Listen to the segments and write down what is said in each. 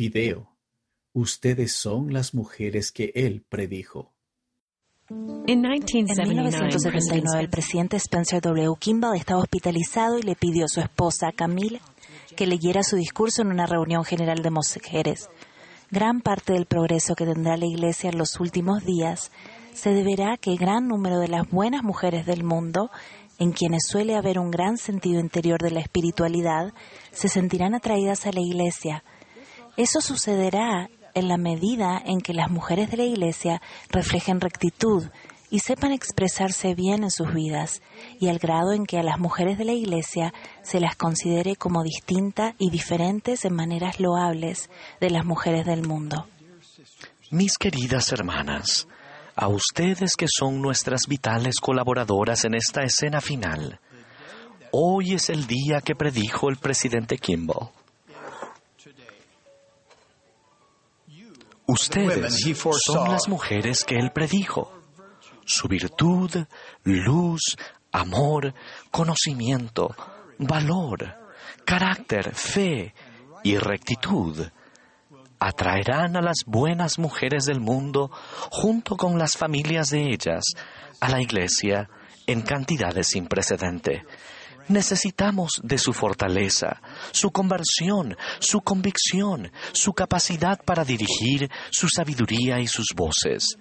Video. Ustedes son las mujeres que él predijo. En 1979, el presidente Spencer W. Kimball estaba hospitalizado y le pidió a su esposa, Camille, que leyera su discurso en una reunión general de mujeres. Gran parte del progreso que tendrá la Iglesia en los últimos días se deberá a que gran número de las buenas mujeres del mundo, en quienes suele haber un gran sentido interior de la espiritualidad, se sentirán atraídas a la Iglesia. Eso sucederá en la medida en que las mujeres de la Iglesia reflejen rectitud y sepan expresarse bien en sus vidas, y al grado en que a las mujeres de la Iglesia se las considere como distintas y diferentes en maneras loables de las mujeres del mundo. Mis queridas hermanas, a ustedes que son nuestras vitales colaboradoras en esta escena final, hoy es el día que predijo el presidente Kimball. Ustedes son las mujeres que él predijo. Su virtud, luz, amor, conocimiento, valor, carácter, fe y rectitud atraerán a las buenas mujeres del mundo junto con las familias de ellas a la iglesia en cantidades sin precedente. Necesitamos de su fortaleza, su conversión, su convicción, su capacidad para dirigir, su sabiduría y sus voces.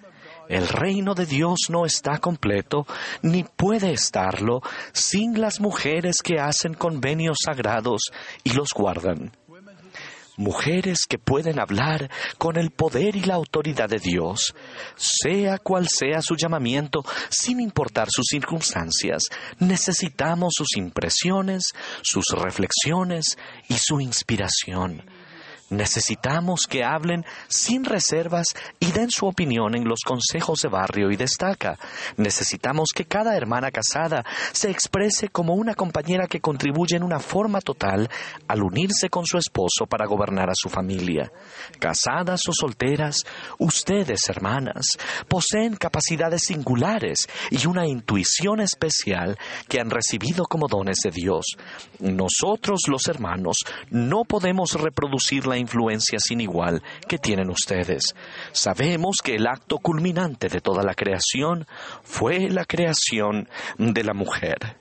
El reino de Dios no está completo, ni puede estarlo, sin las mujeres que hacen convenios sagrados y los guardan mujeres que pueden hablar con el poder y la autoridad de Dios, sea cual sea su llamamiento, sin importar sus circunstancias. Necesitamos sus impresiones, sus reflexiones y su inspiración. Necesitamos que hablen sin reservas y den su opinión en los consejos de barrio y destaca. Necesitamos que cada hermana casada se exprese como una compañera que contribuye en una forma total al unirse con su esposo para gobernar a su familia. Casadas o solteras, ustedes, hermanas, poseen capacidades singulares y una intuición especial que han recibido como dones de Dios. Nosotros, los hermanos, no podemos reproducir la influencia sin igual que tienen ustedes. Sabemos que el acto culminante de toda la creación fue la creación de la mujer.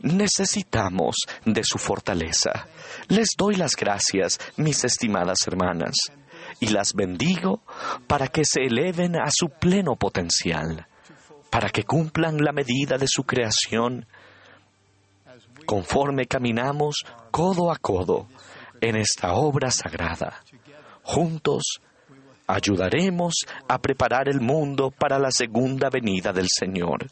Necesitamos de su fortaleza. Les doy las gracias, mis estimadas hermanas, y las bendigo para que se eleven a su pleno potencial, para que cumplan la medida de su creación, conforme caminamos codo a codo en esta obra sagrada. Juntos ayudaremos a preparar el mundo para la segunda venida del Señor.